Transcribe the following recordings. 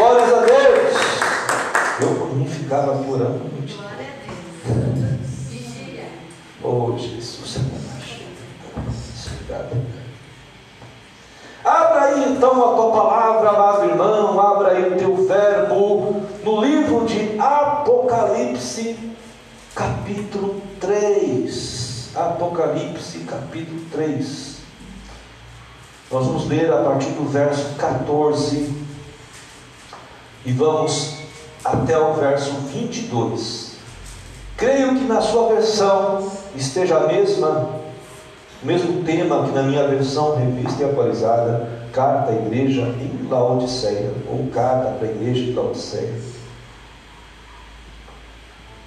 Glórias a Deus. Eu por mim ficava orando. Oh Jesus, Abra aí então a tua palavra, amado irmão, abra aí o teu verbo no livro de Apocalipse, capítulo 3. Apocalipse, capítulo 3. Nós vamos ler a partir do verso 14 e vamos até o verso 22. Creio que na sua versão esteja a mesma, o mesmo tema que na minha versão revista e atualizada, carta à igreja em Laodiceia, ou carta para a igreja de Laodiceia.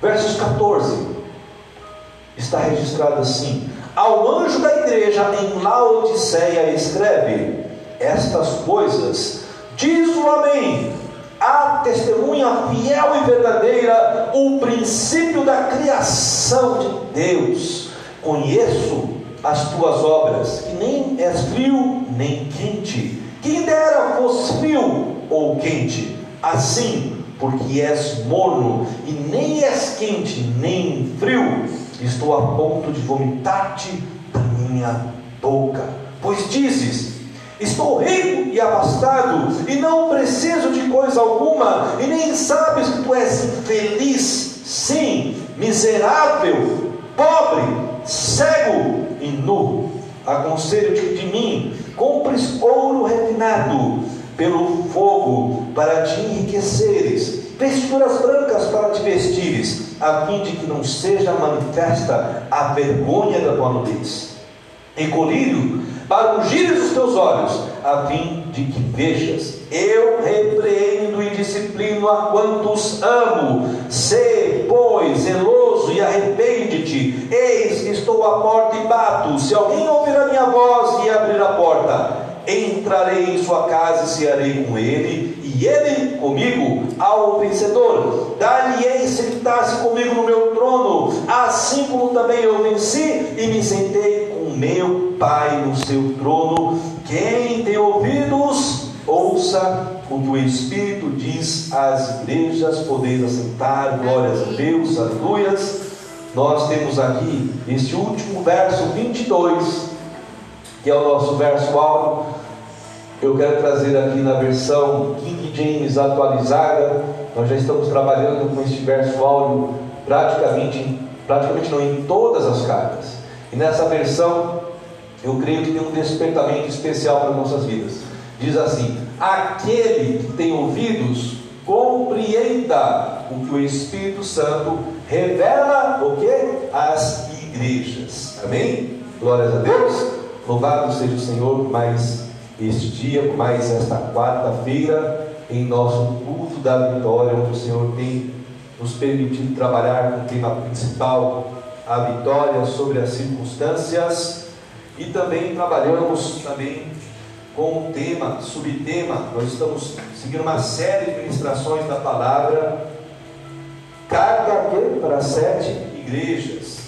Versos 14 está registrado assim: Ao anjo da igreja em Laodiceia escreve: Estas coisas diz o Amém, a testemunha fiel e verdadeira, o princípio da criação de Deus. Conheço as tuas obras, que nem és frio nem quente. Quem dera fosse frio ou quente, assim, porque és morno e nem és quente nem frio, estou a ponto de vomitar-te da minha boca. Pois dizes: Estou rico e abastado, e não preciso de coisa alguma, e nem sabes que tu és infeliz, sim, miserável, pobre, cego e nu. Aconselho-te de mim: compres ouro refinado pelo fogo para te enriqueceres, vestiduras brancas para te vestires, a fim de que não seja manifesta a vergonha da tua nudez. E colírio para ungires os teus olhos, a fim de que vejas. Eu repreendo e disciplino a quantos amo. Sê, pois, zeloso e arrepende-te. Eis que estou à porta e bato. Se alguém ouvir a minha voz e abrir a porta, entrarei em sua casa e cearei com ele, e ele comigo, ao vencedor. Dar-lhe-ei sentar-se comigo no meu trono, assim como também eu venci e me sentei Pai no seu trono. Quem tem ouvidos, ouça o que o Espírito diz às igrejas. Podeis assentar, glórias a Deus, aleluias. Nós temos aqui este último verso 22, que é o nosso verso áudio. Eu quero trazer aqui na versão King James atualizada. Nós já estamos trabalhando com este verso áudio praticamente, praticamente não em todas as cartas. E nessa versão eu creio que tem um despertamento especial para nossas vidas. Diz assim: aquele que tem ouvidos, compreenda o que o Espírito Santo revela o que? As igrejas. Amém? Glórias a Deus. Louvado seja o Senhor mais este dia, mais esta quarta-feira, em nosso culto da vitória, onde o Senhor tem nos permitido trabalhar com o tema principal, a vitória sobre as circunstâncias e também trabalhamos também com o tema, subtema, nós estamos seguindo uma série de ministrações da palavra, carta para sete igrejas.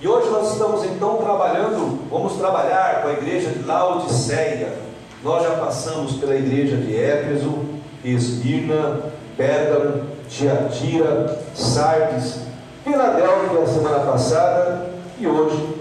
E hoje nós estamos então trabalhando, vamos trabalhar com a igreja de Laodiceia. Nós já passamos pela igreja de Éfeso, Esmirna, Pérgamo, Tiatira, Sardes, Filadélfia semana passada e hoje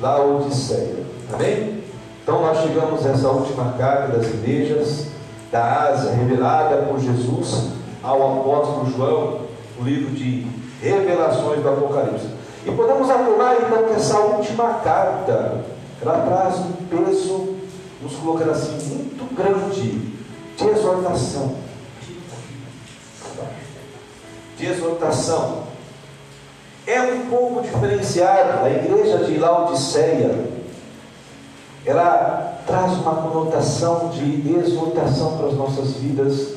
Laodiceia. Amém? Então nós chegamos a essa última carta das igrejas da Ásia, revelada por Jesus ao apóstolo João, o livro de revelações do Apocalipse. E podemos afirmar então que essa última carta, ela traz um peso, nos colocar assim, muito grande de exortação. De exortação. É um pouco diferenciado a igreja de Laodiceia ela traz uma conotação de exortação para as nossas vidas,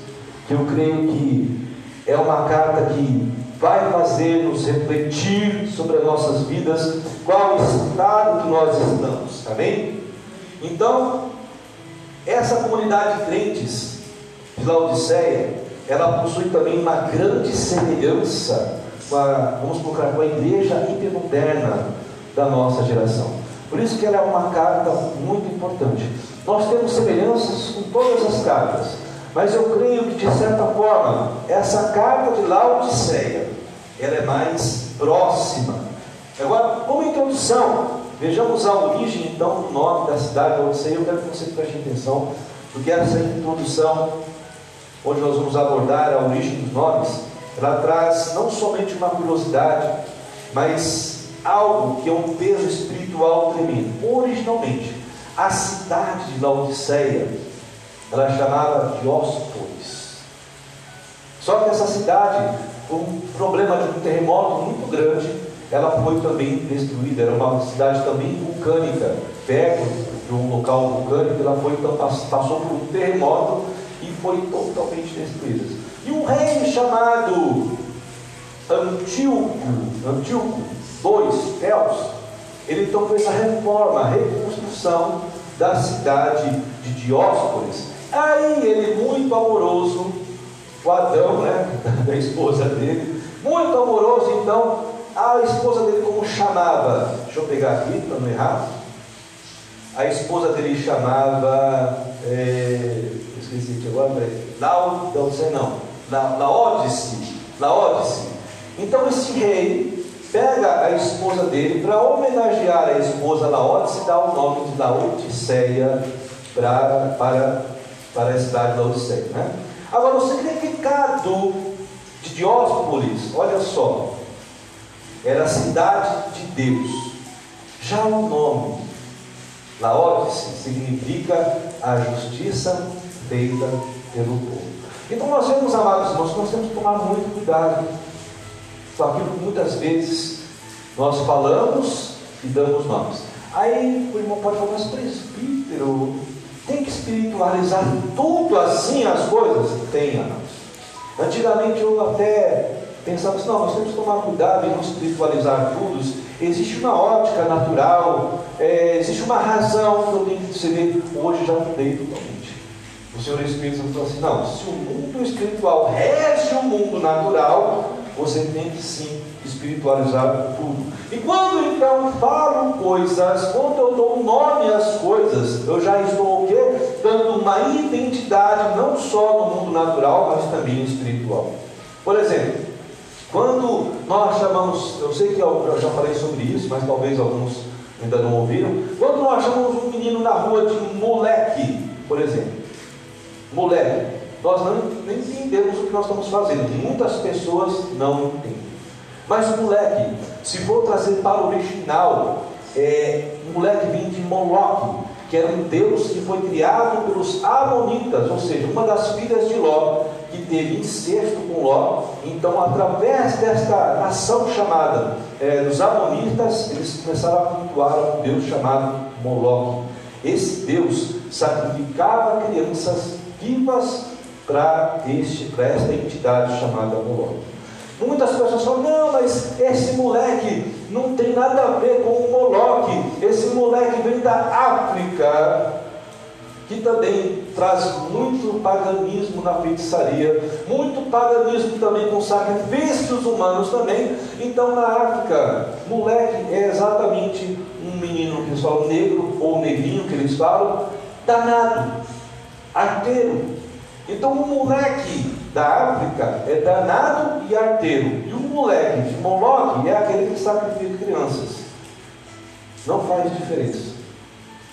que eu creio que é uma carta que vai fazer nos refletir sobre as nossas vidas, qual o estado que nós estamos, amém? Então, essa comunidade de crentes de Laodiceia, ela possui também uma grande semelhança com a, vamos colocar, com a igreja hipermoderna da nossa geração. Por isso que ela é uma carta muito importante. Nós temos semelhanças com todas as cartas, mas eu creio que de certa forma, essa carta de Laodiceia, ela é mais próxima. Agora, como introdução, vejamos a origem então do nome da cidade de Laodiceia. Eu quero que você preste atenção, porque essa introdução, onde nós vamos abordar a origem dos nomes, ela traz não somente uma curiosidade, mas algo que é um peso espiritual tremendo. Originalmente, a cidade de Laodiceia, ela chamava Dióspolis. Só que essa cidade, com um problema de um terremoto muito grande, ela foi também destruída. Era uma cidade também vulcânica, perto de um local vulcânico. Ela foi, então, passou por um terremoto e foi totalmente destruída. E um rei chamado Antíoco, Antíoco II, Teos, ele então fez a reforma, a reconstrução da cidade de Dióspolis. Aí ele, muito amoroso, o Adão, né, da esposa dele, muito amoroso, então, a esposa dele como chamava, deixa eu pegar aqui para não errar, a esposa dele chamava, é, esqueci aqui agora, Lau, não sei não, Laodice, Laodice. Então esse rei pega a esposa dele para homenagear a esposa Laodice, dá o nome de Laodiceia para, para, para a cidade de Laodiceia. Né? Agora, o significado de Dióspolis, olha só, era a cidade de Deus. Já o nome Laodice significa a justiça feita pelo povo. Então nós vemos, amados irmãos, nós temos que tomar muito cuidado só aquilo que muitas vezes nós falamos e damos nomes. Aí o irmão pode falar, mas presbítero, tem que espiritualizar tudo assim as coisas? Tem, amados. Antigamente eu até pensava assim, não, nós temos que tomar cuidado em não espiritualizar tudo. Existe uma ótica natural, é, existe uma razão que eu tenho que ser. Hoje já mudei totalmente. O Senhor Espírito Santo falou assim, não, se o mundo espiritual rege o mundo natural, você tem que sim espiritualizar tudo. E quando então falo coisas, quando eu dou nome às coisas, eu já estou o quê? Dando uma identidade não só no mundo natural, mas também espiritual. Por exemplo, quando nós chamamos, eu sei que eu já falei sobre isso, mas talvez alguns ainda não ouviram. Quando nós chamamos um menino na rua de moleque, por exemplo, moleque, nós não entendemos o que nós estamos fazendo. Muitas pessoas não entendem. Mas o moleque, se for trazer para o original, é, o moleque vem de Moloque, que era um deus que foi criado pelos Amonitas, ou seja, uma das filhas de Ló, que teve incesto com Ló. Então, através desta nação chamada é, dos Amonitas, eles começaram a cultuar um deus chamado Moloque. Esse deus sacrificava crianças vivas para esta entidade chamada Moloque. Muitas pessoas falam, não, mas esse moleque não tem nada a ver com o Moloque. Esse moleque vem da África, que também traz muito paganismo na feitiçaria, muito paganismo também com sacrifícios humanos também. Então na África, moleque é exatamente um menino que eles falam negro, ou negrinho que eles falam, danado, arteiro, então o moleque da África é danado e arteiro. E o moleque de Moloque é aquele que sacrifica crianças. Não faz diferença.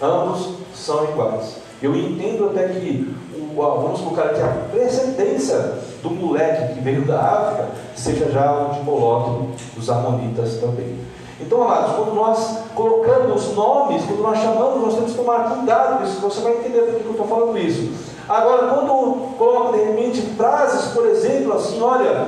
Ambos são iguais. Eu entendo até que, vamos colocar aqui, a precedência do moleque que veio da África seja já o de Moloque, dos Amonitas também. Então, amados, quando nós colocamos nomes, quando nós chamamos, nós temos que tomar cuidado com isso. Você vai entender por que eu estou falando isso. Agora, quando coloca de repente frases, por exemplo, assim, olha,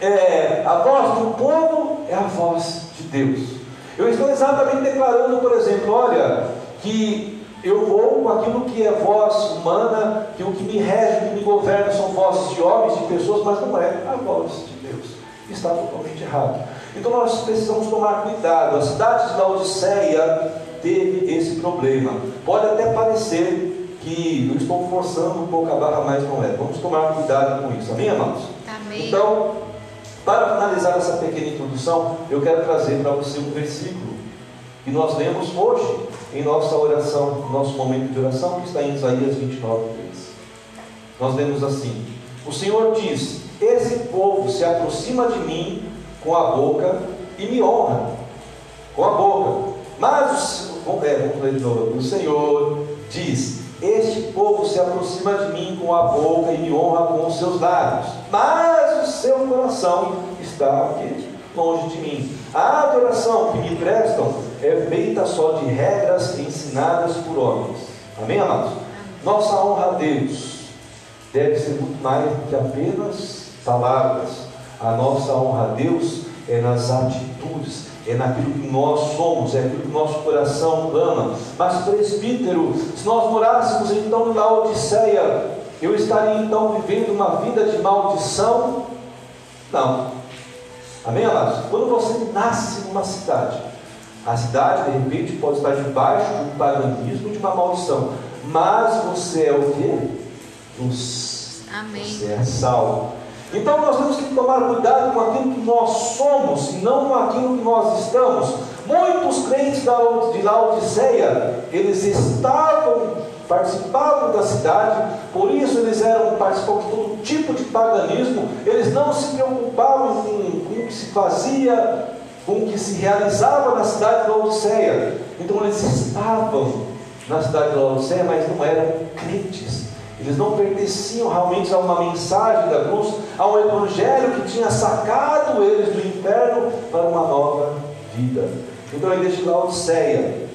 é, a voz do povo é a voz de Deus. Eu estou exatamente declarando, por exemplo, olha, que eu vou com aquilo que é voz humana, que o que me rege, o que me governa são vozes de homens, de pessoas, mas não é a voz de Deus. Está totalmente errado. Então nós precisamos tomar cuidado. A cidade de Laodiceia teve esse problema. Pode até parecer que eu estou forçando um pouco a barra, mas não é. Vamos tomar cuidado com isso. Amém, amados? Amém. Então, para finalizar essa pequena introdução, eu quero trazer para você um versículo que nós lemos hoje em nossa oração, nosso momento de oração, que está em Isaías 29, 3. Nós lemos assim: O Senhor diz: Esse povo se aproxima de mim com a boca e me honra com a boca. Mas, é, vamos ler de novo. O Senhor diz: Este povo se aproxima de mim com a boca e me honra com os seus lábios, mas o seu coração está longe de mim. A adoração que me prestam é feita só de regras ensinadas por homens. Amém, amados? Nossa honra a Deus deve ser muito mais do que apenas palavras. A nossa honra a Deus é nas atitudes, é naquilo que nós somos, é aquilo que nosso coração ama. Mas, presbítero, se nós morássemos então na Odisseia, eu estaria então vivendo uma vida de maldição? Não. Amém, amados? Quando você nasce numa cidade, a cidade de repente pode estar debaixo de um paganismo, de uma maldição, mas você é o que? Luz. Amém. Você é salvo. Então nós temos que tomar cuidado com aquilo que nós somos e não com aquilo que nós estamos. Muitos crentes de Laodiceia, eles estavam, participavam da cidade, por isso eles eram participantes de todo tipo de paganismo, eles não se preocupavam com, com o que se fazia, com o que se realizava na cidade de Laodiceia. Então eles estavam na cidade de Laodiceia, mas não eram crentes. Eles não pertenciam realmente a uma mensagem da cruz, a um evangelho que tinha sacado eles do inferno para uma nova vida. Então a igreja de Laodiceia,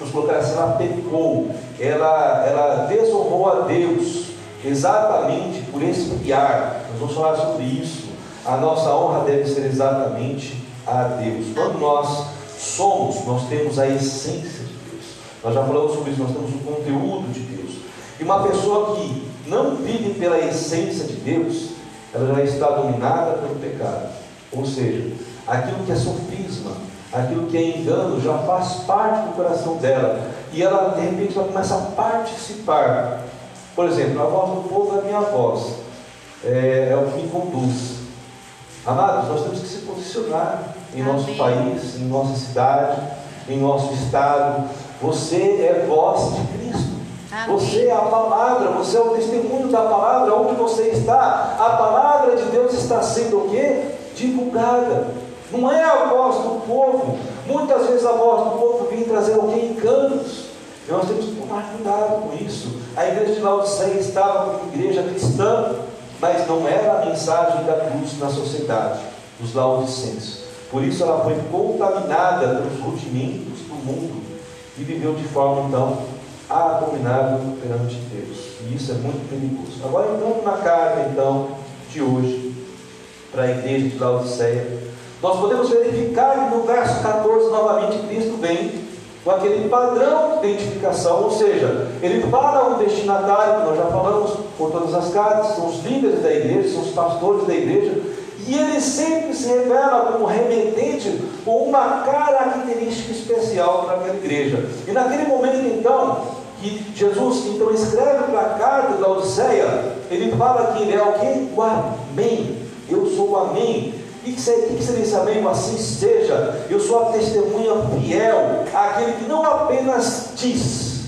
nos colocar assim, ela pecou, ela, ela desonrou a Deus, exatamente por espiar. Nós vamos falar sobre isso. A nossa honra deve ser exatamente a Deus. Quando nós somos, nós temos a essência de Deus. Nós já falamos sobre isso, nós temos o conteúdo de Deus. E uma pessoa que não vive pela essência de Deus, ela já está dominada pelo pecado. Ou seja, aquilo que é sofisma, aquilo que é engano, já faz parte do coração dela. E ela, de repente, ela começa a participar. Por exemplo, a voz do povo é a minha voz, é, é o que me conduz. Amados, nós temos que se posicionar em Amém. nosso país, em nossa cidade, em nosso estado. Você é voz de Cristo. Amém. Você é a palavra, você é o testemunho da palavra, onde você está, a palavra de Deus está sendo o quê? Divulgada. Não é a voz do povo. Muitas vezes a voz do povo vem trazer? Encantos. E nós temos que tomar cuidado com isso. A igreja de Laodiceia estava como igreja cristã, mas não era a mensagem da cruz na sociedade, dos laodicenses. Por isso ela foi contaminada pelos rudimentos do mundo e viveu de forma então abominável perante Deus. E isso é muito perigoso. Agora entrando na carta então de hoje para a igreja de Laodiceia, nós podemos verificar que no verso 14 novamente Cristo vem com aquele padrão de identificação, ou seja, ele fala um destinatário, que nós já falamos por todas as cartas, são os líderes da igreja, são os pastores da igreja, e ele sempre se revela como remetente com uma característica especial para aquela igreja. E naquele momento então, que Jesus então escreve para a carta da Odisseia, ele fala que ele é o que? O Amém. Eu sou o Amém. O que, que seria esse amém? Assim seja. Eu sou a testemunha fiel, aquele que não apenas diz,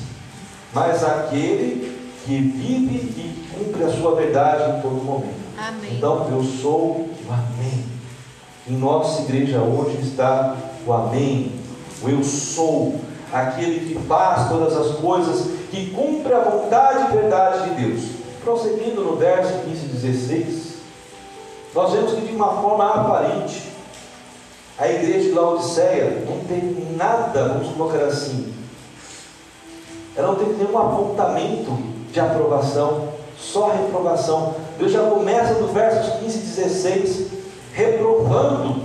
mas aquele que vive e cumpre a sua verdade em todo momento. Amém. Então eu sou o Amém. Em nossa igreja hoje está o Amém. O eu sou aquele que faz todas as coisas, que cumpre a vontade e verdade de Deus. Prosseguindo no verso 15 e 16, nós vemos que de uma forma aparente, a igreja de Laodiceia não teve nada, vamos colocar assim, ela não teve nenhum apontamento de aprovação, só reprovação. Deus já começa no versos 15 e 16, reprovando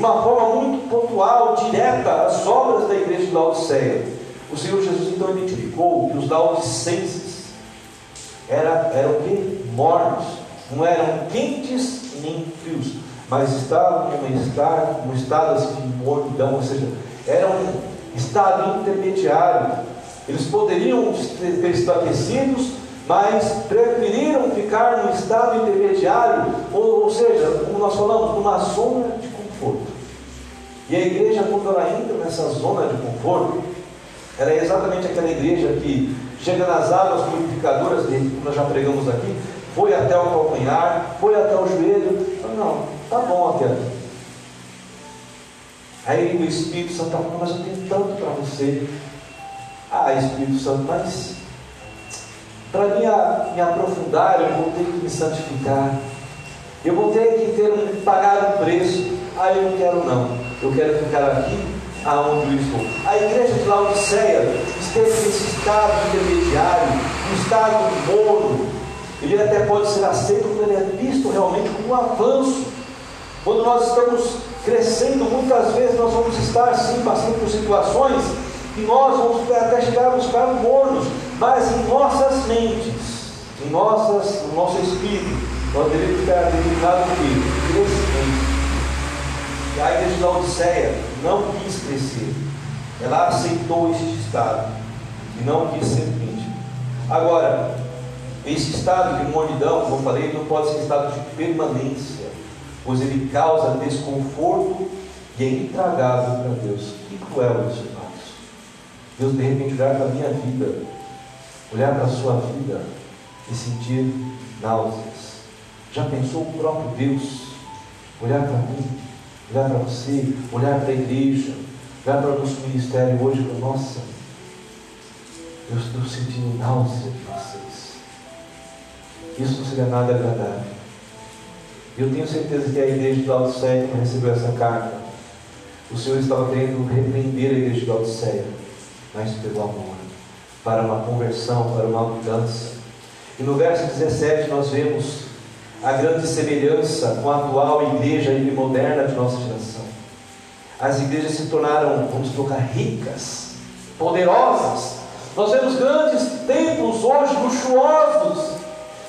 uma forma muito pontual, direta, as obras da igreja de Laodiceia. O Senhor Jesus então identificou que os laodicenses eram, que? Mornos, não eram quentes nem frios, mas estavam em um estado, um estado assim de mornidão, ou seja, eram um estado intermediário. Eles poderiam ter sido aquecidos, mas preferiram ficar no estado intermediário, ou, ou seja, como nós falamos, numa zona de. E a igreja, quando ela entra nessa zona de conforto, ela é exatamente aquela igreja que chega nas águas purificadoras, como nós já pregamos aqui, foi até o calcanhar, foi até o joelho. Não, tá bom aqui. Aí o Espírito Santo falando, mas eu tenho tanto para você. Ah, Espírito Santo, mas para me, me aprofundar, eu vou ter que me santificar. Eu vou ter que ter um, pagar um preço. Ah, eu não quero não. Eu quero ficar aqui aonde eu estou. A igreja de Laodiceia esteve nesse estado intermediário, um estado morno. Ele até pode ser aceito quando ele é visto realmente como um avanço. Quando nós estamos crescendo, muitas vezes nós vamos estar sim passando por situações e nós vamos até chegar a buscar mornos, mas em nossas mentes, em nossas, no nosso espírito, nós devemos ficar a crescimento. E a igreja não quis crescer, ela aceitou este estado e não quis ser íntimo. Agora, esse estado de mornidão, como eu falei, não pode ser estado de permanência, pois ele causa desconforto e é intragável para Deus. Que cruel isso, irmãos. Deus de repente olhar para a minha vida, olhar para a sua vida e sentir náuseas. Já pensou o próprio Deus olhar para mim, olhar para você, olhar para a igreja, olhar para o nosso ministério hoje falar, nossa, eu estou sentindo náusea de vocês. Isso não seria nada agradável. Eu tenho certeza que a igreja de Laodiceia, que recebeu essa carta, o Senhor estava querendo repreender a igreja de Laodiceia, mas pelo amor, para uma conversão, para uma mudança. E no verso 17 nós vemos a grande semelhança com a atual igreja moderna de nossa geração. As igrejas se tornaram, vamos colocar, ricas, poderosas, nós vemos grandes templos hoje luxuosos,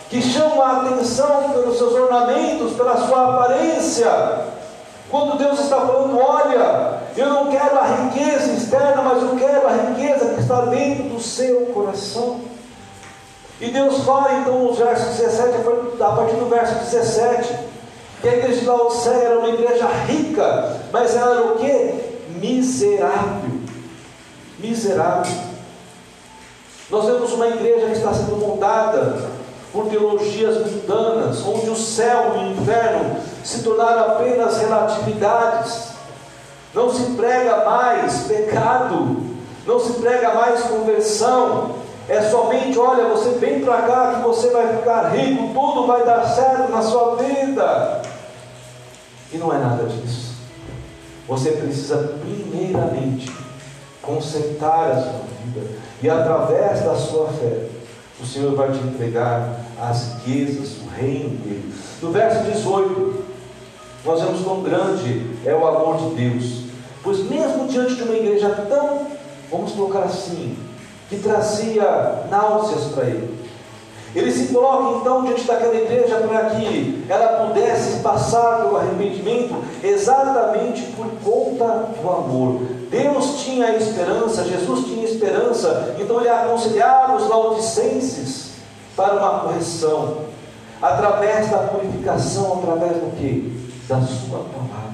que chamam a atenção pelos seus ornamentos, pela sua aparência. Quando Deus está falando, olha, eu não quero a riqueza externa, mas eu quero a riqueza que está dentro do seu coração. E Deus fala então no verso 17, a partir do verso 17, que a igreja de Laodiceia era uma igreja rica, mas ela era o que? Miserável. Miserável. Nós vemos uma igreja que está sendo montada por teologias mundanas, onde o céu e o inferno se tornaram apenas relatividades. Não se prega mais pecado, não se prega mais conversão. É somente, olha, você vem para cá que você vai ficar rico, tudo vai dar certo na sua vida. E não é nada disso. Você precisa primeiramente consertar a sua vida. E através da sua fé, o Senhor vai te entregar as riquezas, o reino dele. No verso 18, nós vemos quão grande é o amor de Deus. Pois mesmo diante de uma igreja tão, vamos colocar assim, que trazia náuseas para ele, ele se coloca então diante daquela igreja para que ela pudesse passar pelo arrependimento exatamente por conta do amor. Deus tinha esperança, Jesus tinha esperança, então ele aconselhava os laodicenses para uma correção, através da purificação, através do que? Da sua palavra.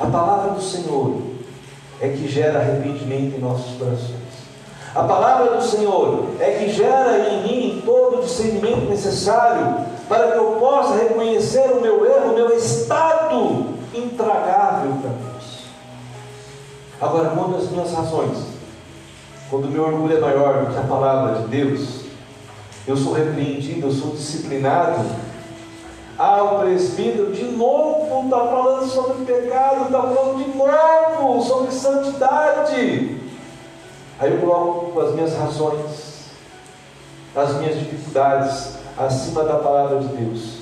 A palavra do Senhor é que gera arrependimento em nossos corações. A palavra do Senhor é que gera em mim todo o discernimento necessário para que eu possa reconhecer o meu erro, o meu estado intragável para Deus. Agora, uma das minhas razões, quando o meu orgulho é maior do que a palavra de Deus, eu sou repreendido, eu sou disciplinado. Ah, o presbítero de novo está falando sobre pecado, está falando de novo sobre santidade. Aí eu coloco as minhas razões, as minhas dificuldades acima da palavra de Deus.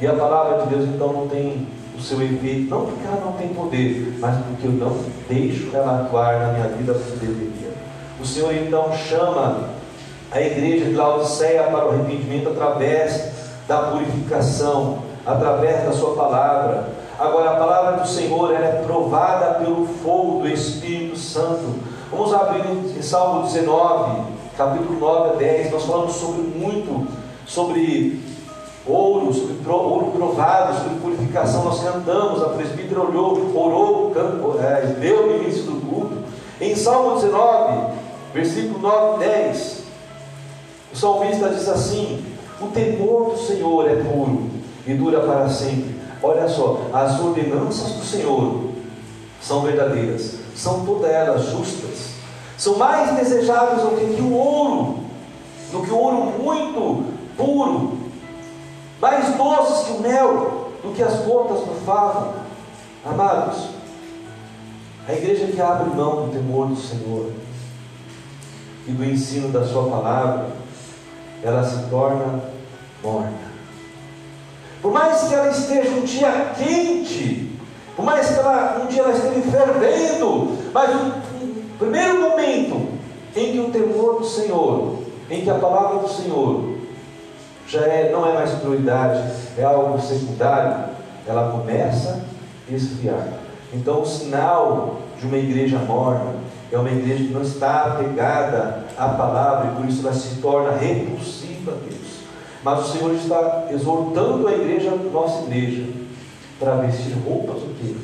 E a palavra de Deus então não tem o seu efeito, não porque ela não tem poder, mas porque eu não deixo ela atuar na minha vida como deveria. O Senhor então chama a igreja de Laodiceia para o arrependimento através da purificação, através da sua palavra. Agora, a palavra do Senhor é provada pelo fogo do Espírito Santo Vamos abrir em Salmo 19, capítulo 9 a 10. Nós falamos sobre muito sobre ouro, sobre ouro provado, sobre purificação. Nós cantamos, a presbítera olhou, orou, canto, é, deu no início do culto. Em Salmo 19, versículo 9 e 10, o salmista diz assim: O temor do Senhor é puro e dura para sempre. Olha só, as ordenanças do Senhor são verdadeiras, são todas elas justas, são mais desejáveis do que o ouro, do que o ouro muito puro, mais doces que o mel, do que as gotas do favo. Amados, a igreja que abre mão do temor do Senhor e do ensino da Sua palavra, ela se torna morta. Por mais que ela esteja um dia quente, por mais que ela, um dia ela esteja fervendo, mas o primeiro momento em que o temor do Senhor, em que a palavra do Senhor já é, não é mais prioridade, é algo secundário, ela começa a esfriar. Então, o sinal de uma igreja morna é uma igreja que não está apegada à palavra e por isso ela se torna repulsiva a Deus. Mas o Senhor está exortando a igreja, nossa igreja, para vestir roupas o quê?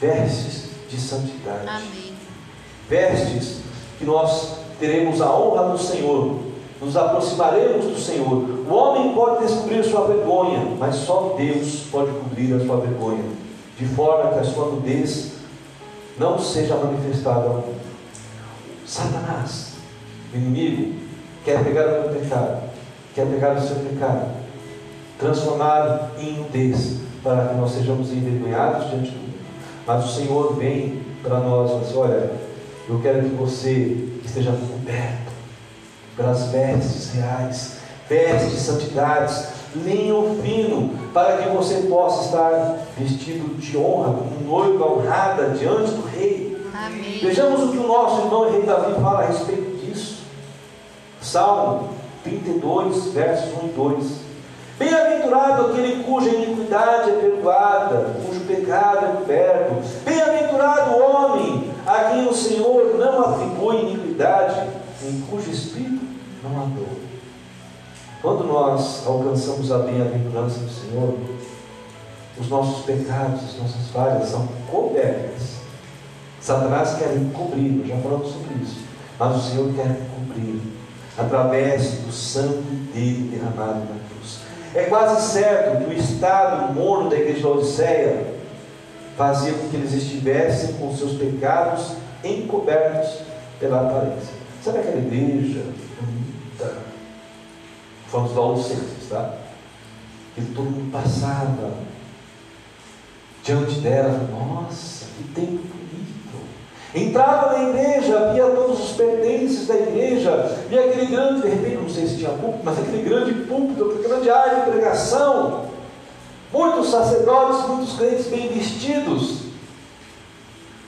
Vestes de santidade. Amém. Vestes que nós teremos a honra do Senhor, nos aproximaremos do Senhor. O homem pode descobrir sua vergonha, mas só Deus pode cobrir a sua vergonha, de forma que a sua nudez não seja manifestada ao mundo. Satanás, o inimigo, quer pegar o meu pecado, quer pegar o seu pecado, transformar em nudez, para que nós sejamos envergonhados diante do mundo. Mas o Senhor vem para nós e diz: Olha, eu quero que você esteja coberto pelas vestes reais, vestes de santidades, linho fino, para que você possa estar vestido de honra, como noiva honrada diante do rei. Amém. Vejamos o que o nosso irmão rei Davi fala a respeito disso. Salmo 32, versos 1 e 2. Bem-aventurado aquele cuja iniquidade é perdoada, cujo pecado é coberto. Bem-aventurado o homem a quem o Senhor não atribui iniquidade, em cujo espírito não há dor. Quando nós alcançamos a bem-aventurança do Senhor, os nossos pecados, as nossas falhas são cobertas. Satanás quer encobrir, já falamos sobre isso, mas o Senhor quer cobrir através do sangue dele derramado na cruz. É quase certo que o estado morno da igreja de Odisseia fazia com que eles estivessem com seus pecados encobertos pela aparência. Sabe aquela igreja bonita? Falamos da Odisseia, tá? Que todo mundo passava diante dela, nossa, que tempo bonito. Entrava na igreja, via todos os pertences da igreja, via aquele grande, de repente, não sei se tinha púlpito, mas aquele grande púlpito, aquela grande área de pregação. Muitos sacerdotes, muitos crentes bem vestidos,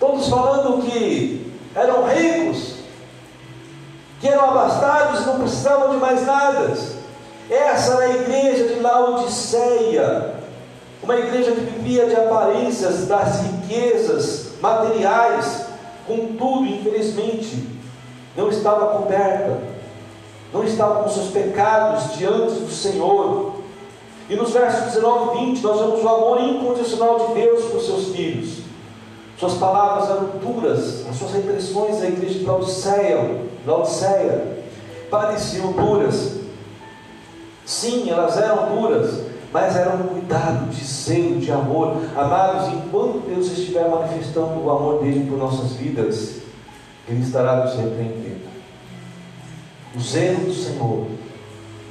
todos falando que eram ricos, que eram abastados e não precisavam de mais nada. Essa era a igreja de Laodiceia, uma igreja que vivia de aparências das riquezas materiais, contudo, infelizmente, não estava coberta, não estava com seus pecados diante do Senhor. E nos versos 19 e 20, nós vemos o amor incondicional de Deus por seus filhos. Suas palavras eram duras, as suas repressões à igreja de Laodiceia, Laodiceia pareciam duras. Sim, elas eram duras, mas eram um cuidado, de zelo, de amor. Amados, enquanto Deus estiver manifestando o amor dele por nossas vidas, Ele estará nos repreendendo. O zelo do Senhor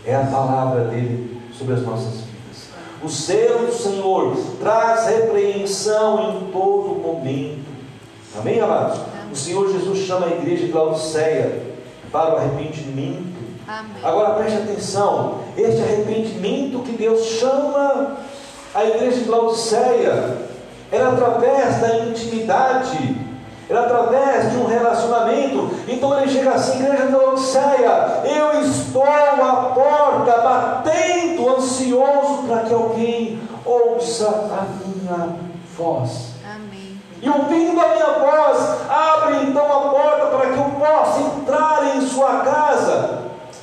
é a palavra dele sobre as nossas vidas. O zelo do Senhor traz repreensão em todo momento. Amém, amados? O Senhor Jesus chama a igreja de Laodiceia para o arrependimento. Amém. Agora preste atenção: este arrependimento que Deus chama a igreja de Laodiceia era através da intimidade, era através de um relacionamento. Então ele chega assim, igreja de Laodiceia, eu estou à porta batendo, ansioso para que alguém ouça a minha voz. Amém. E ouvindo a minha voz, abre então a porta para que eu possa entrar em sua casa.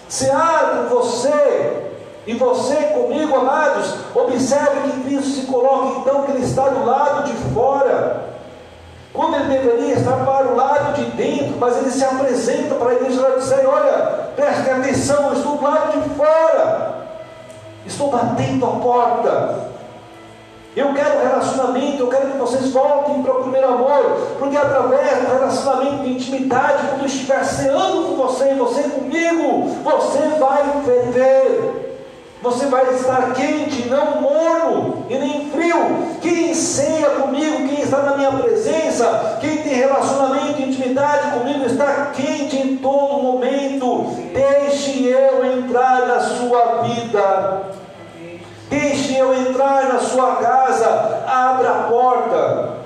Cear com você e você comigo, amados. Observe que Cristo se coloca então que ele está do lado de fora. Quando ele deveria estar para o lado de dentro, mas ele se apresenta para a igreja de Laodiceia: olha, preste atenção, eu estou do lado de fora. Estou batendo a porta. Eu quero relacionamento, eu quero que vocês voltem para o primeiro amor, porque através do relacionamento de intimidade, quando eu estiver ceando com você, você comigo, você vai ferver. Você vai estar quente, não morno e nem frio. Quem ceia comigo, quem está na minha presença, quem tem relacionamento e intimidade comigo, está quente em todo momento. Deixe eu entrar na sua vida. Deixe eu entrar na sua casa. Abra a porta.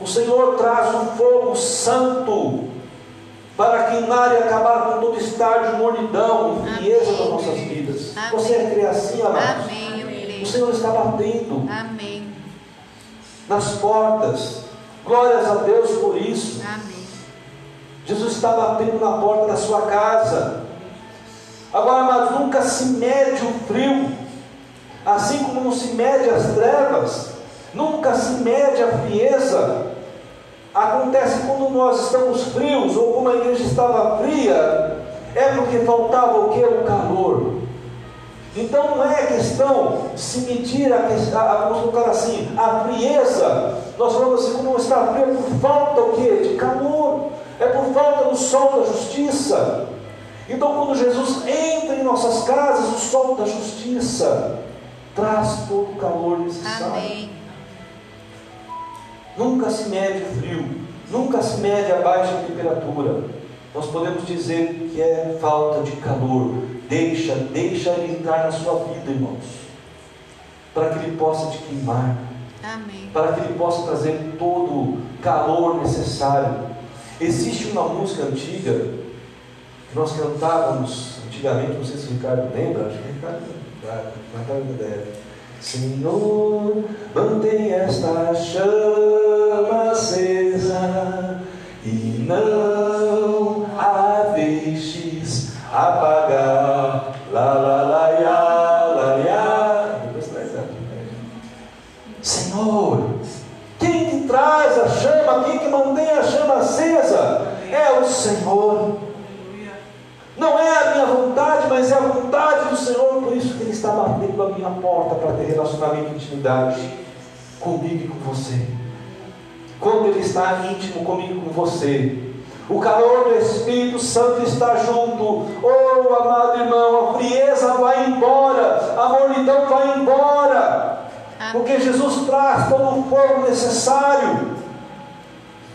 O Senhor traz um fogo santo para queimar e acabar com todo estágio de mornidão e frieza das nossas vidas. Amém. Você é crê assim, amados? Amém. O Senhor está batendo Amém. nas portas. Glórias a Deus por isso. Amém. Jesus está batendo na porta da sua casa. Agora, mas nunca se mede o frio, assim como não se mede as trevas, nunca se mede a frieza. Acontece quando nós estamos frios, ou como a igreja estava fria, é porque faltava o que? O calor. Então não é questão se medir a, a, vamos colocar assim, a frieza. Nós falamos assim, quando está frio é por falta o que? De calor. É por falta do sol da justiça. Então quando Jesus entra em nossas casas, o sol da justiça traz todo o calor necessário. Amém. Nunca se mede o frio, nunca se mede a baixa temperatura. Nós podemos dizer que é falta de calor. Deixa, deixa ele entrar na sua vida, irmãos, para que ele possa te queimar, Amém. para que ele possa trazer todo o calor necessário. Existe uma música antiga que nós cantávamos antigamente, não sei se o Ricardo lembra, acho que o Ricardo, deve. Senhor, mantém esta chama acesa e não a deixes apagar. Lá, lá, lá, ia, lá, ia. Senhor, quem que traz a chama, quem que mantém a chama acesa? É o Senhor. Não é a minha vontade, mas é a vontade do Senhor, por isso que Ele está batendo a minha porta para ter relacionamento e intimidade comigo e com você. Quando Ele está íntimo comigo e com você, o calor do Espírito Santo está junto. Oh, amado irmão, a frieza vai embora, a mornidão vai embora. Porque Jesus traz todo o fogo necessário.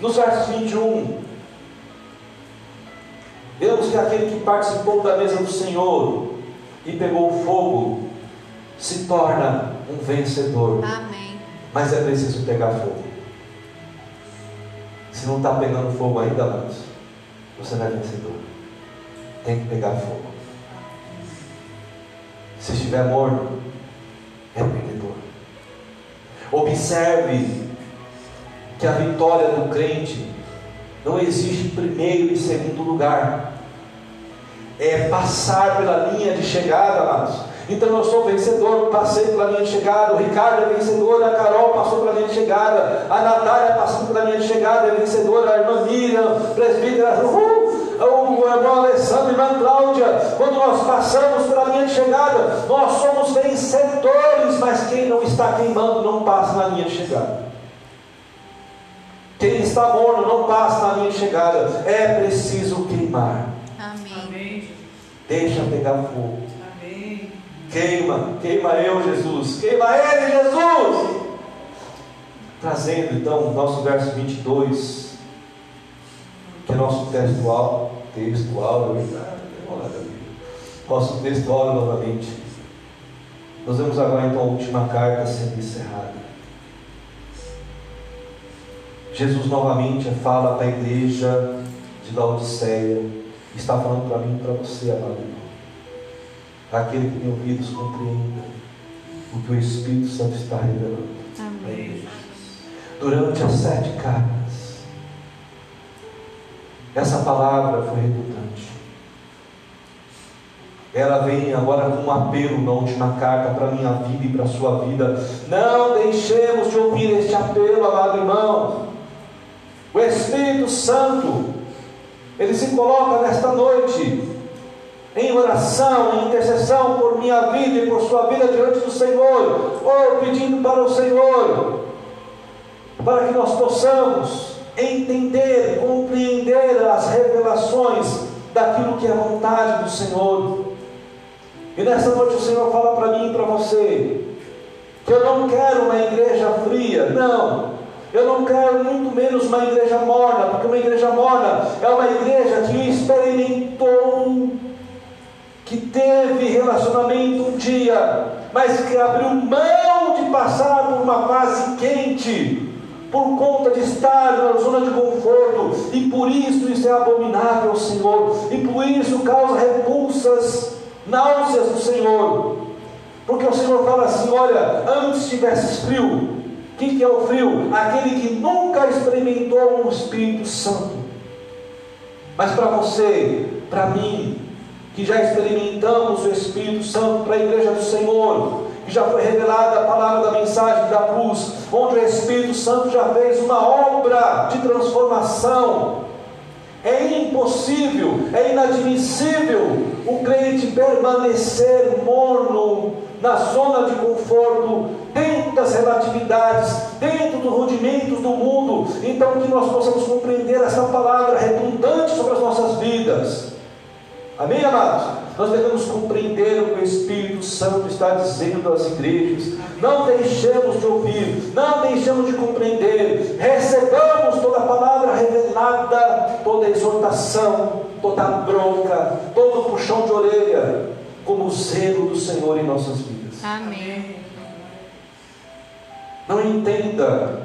Nos versos 21, Vemos que aquele que participou da mesa do Senhor e pegou o fogo se torna um vencedor. Amém. Mas é preciso pegar fogo. Se não está pegando fogo ainda, mais, você não é vencedor. Tem que pegar fogo. Se estiver morno, é perdedor. Observe que a vitória do crente não existe primeiro e segundo lugar é passar pela linha de chegada, amados. Então eu sou vencedor, passei pela linha de chegada, o Ricardo é vencedor, a Carol passou pela linha de chegada, a Natália passou pela linha de chegada, é vencedora, a irmã Miriam, presbítera, uh, o irmão Alessandro, a irmã Cláudia, quando nós passamos pela linha de chegada, nós somos vencedores, mas quem não está queimando não passa na linha de chegada. Quem está morno não passa na linha de chegada. É preciso queimar. Deixa pegar fogo. Amém. Queima, queima eu, Jesus. Queima ele, Jesus. Trazendo então o nosso verso 22, que é nosso textual, textual, nosso textual novamente. Nós vemos agora então a última carta sendo encerrada. Jesus novamente fala para a igreja de Laodiceia está falando para mim e para você, amado irmão. Aquele que tem ouvidos, compreenda o que o Espírito Santo está revelando. Amém. Durante as sete cartas, essa palavra foi redundante. Ela vem agora com um apelo na última carta para a minha vida e para a sua vida. Não deixemos de ouvir este apelo, amado irmão. O Espírito Santo ele se coloca nesta noite em oração, em intercessão por minha vida e por sua vida diante do Senhor, ou pedindo para o Senhor, para que nós possamos entender, compreender as revelações daquilo que é vontade do Senhor. E nessa noite o Senhor fala para mim e para você que eu não quero uma igreja fria, não. Eu não quero muito menos uma igreja morna, porque uma igreja morna é uma igreja que experimentou, que teve relacionamento um dia, mas que abriu mão de passar por uma fase quente, por conta de estar na zona de conforto, e por isso isso é abominável ao Senhor, e por isso causa repulsas, náuseas do Senhor. Porque o Senhor fala assim: olha, antes tivesse frio, o que, que é o frio? Aquele que nunca experimentou um Espírito Santo. Mas para você, para mim, que já experimentamos o Espírito Santo para a igreja do Senhor, que já foi revelada a palavra da mensagem da cruz, onde o Espírito Santo já fez uma obra de transformação. É impossível, é inadmissível o crente permanecer morno na zona de conforto, dentro das relatividades, dentro dos rudimentos do mundo. Então, que nós possamos compreender essa palavra redundante sobre as nossas vidas. Amém, amados? Nós devemos compreender o que o Espírito Santo está dizendo às igrejas. Não deixemos de ouvir, não deixemos de compreender. Recebamos toda a palavra revelada, toda exortação, toda a bronca, todo o puxão de orelha, como o zelo do Senhor em nossas vidas. Amém. Não entenda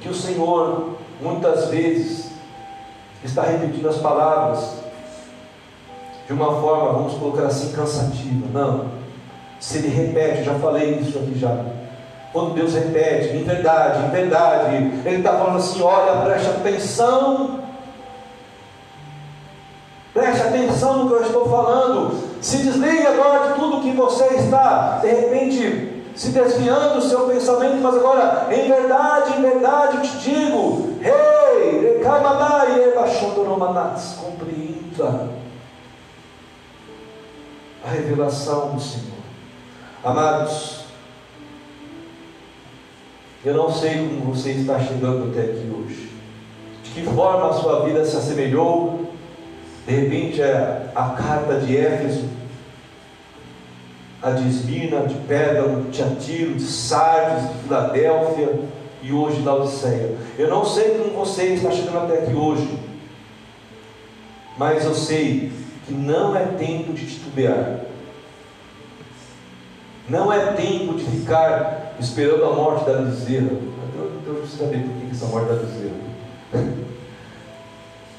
que o Senhor muitas vezes está repetindo as palavras de uma forma, vamos colocar assim, cansativa. Não. Se ele repete, já falei isso aqui já. Quando Deus repete, em verdade, em verdade, Ele está falando assim: olha, preste atenção. Preste atenção no que eu estou falando. Se desligue agora de tudo que você está, de repente, se desviando do seu pensamento, mas agora, em verdade, em verdade, te digo: Rei, hey, compreenda a revelação do Senhor. Amados, eu não sei como você está chegando até aqui hoje. De que forma a sua vida se assemelhou, de repente, é a carta de Éfeso, a de Esmina, de Pérgamo, de Tiatiro, de Sardes, de Filadélfia e hoje da Odisseia. Eu não sei como você está chegando até aqui hoje, mas eu sei que não é tempo de titubear. Não é tempo de ficar esperando a morte da bezerra. Eu preciso saber por que essa morte da bezerra.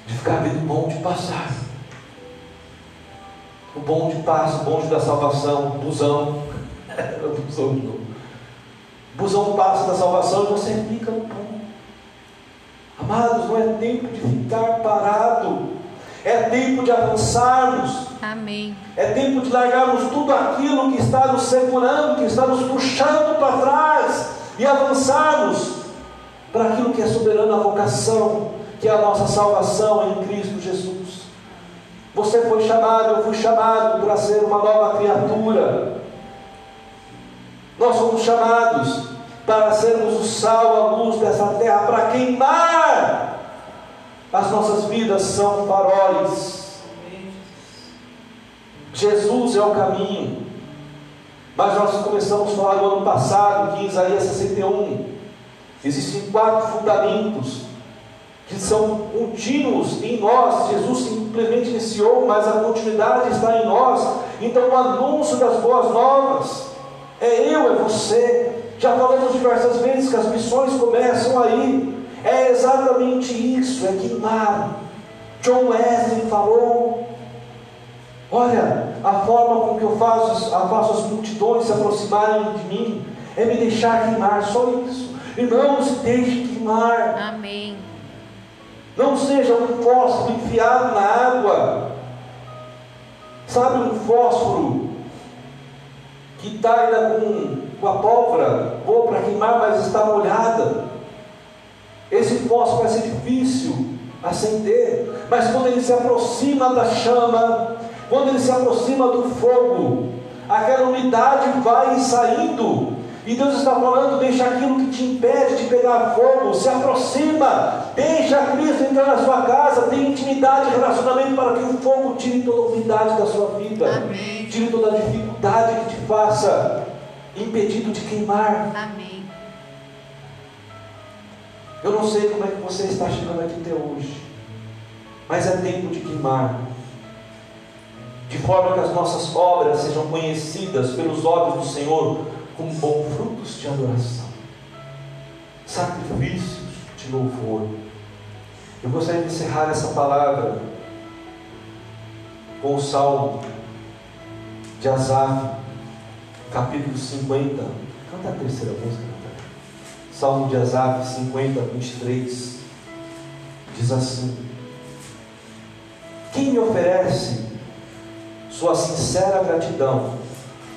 De ficar vendo o bonde passar. O bonde passa, o bonde da salvação, o busão. o busão de novo. O busão passa da salvação e você fica no ponto. Amados, não é tempo de ficar parado. É tempo de avançarmos. Amém. É tempo de largarmos tudo aquilo que está nos segurando, que está nos puxando para trás e avançarmos para aquilo que é soberano a vocação, que é a nossa salvação em Cristo Jesus. Você foi chamado, eu fui chamado para ser uma nova criatura. Nós fomos chamados para sermos o sal, a luz dessa terra, para queimar as nossas vidas são faróis. Jesus é o caminho. Mas nós começamos a falar no ano passado, que em Isaías 61, existem quatro fundamentos que são contínuos em nós. Jesus simplesmente iniciou, mas a continuidade está em nós. Então, o anúncio das boas novas é eu, é você. Já falamos diversas vezes que as missões começam aí. É exatamente isso, é queimar. John Wesley falou: Olha, a forma com que eu faço, eu faço as multidões se aproximarem de mim é me deixar queimar, só isso. Irmão, se deixe queimar. Amém. Não seja um fósforo enfiado na água. Sabe um fósforo que está ainda com, com a pólvora boa para queimar, mas está molhada. Esse fósforo vai ser difícil acender. Mas quando ele se aproxima da chama, quando ele se aproxima do fogo, aquela unidade vai saindo. E Deus está falando: deixa aquilo que te impede de pegar fogo, se aproxima, deixa Cristo entrar na sua casa, tem intimidade, relacionamento para que o fogo tire toda a umidade da sua vida, Amém. tire toda a dificuldade que te faça impedido de queimar. Amém. Eu não sei como é que você está chegando aqui até hoje, mas é tempo de queimar, de forma que as nossas obras sejam conhecidas pelos olhos do Senhor como bons frutos de adoração, sacrifícios de louvor. Eu gostaria de encerrar essa palavra com o salmo de Asaf, capítulo 50. Canta a terceira música. Salmo de Asaf 50, 23. Diz assim: Quem me oferece sua sincera gratidão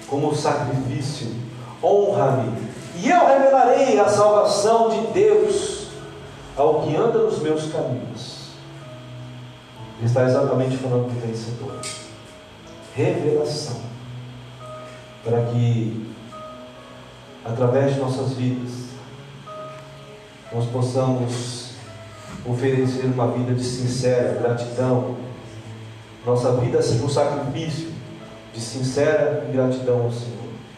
como sacrifício, honra-me, e eu revelarei a salvação de Deus ao que anda nos meus caminhos. Ele está exatamente falando do vencedor. Revelação. Para que, através de nossas vidas, nós possamos oferecer uma vida de sincera gratidão. Nossa vida seja um sacrifício de sincera gratidão ao Senhor.